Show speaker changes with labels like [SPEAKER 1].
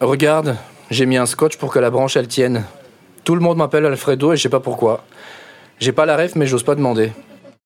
[SPEAKER 1] Regarde, j'ai mis un scotch pour que la branche elle tienne. Tout le monde m'appelle Alfredo et je sais pas pourquoi. J'ai pas la ref mais j'ose pas demander.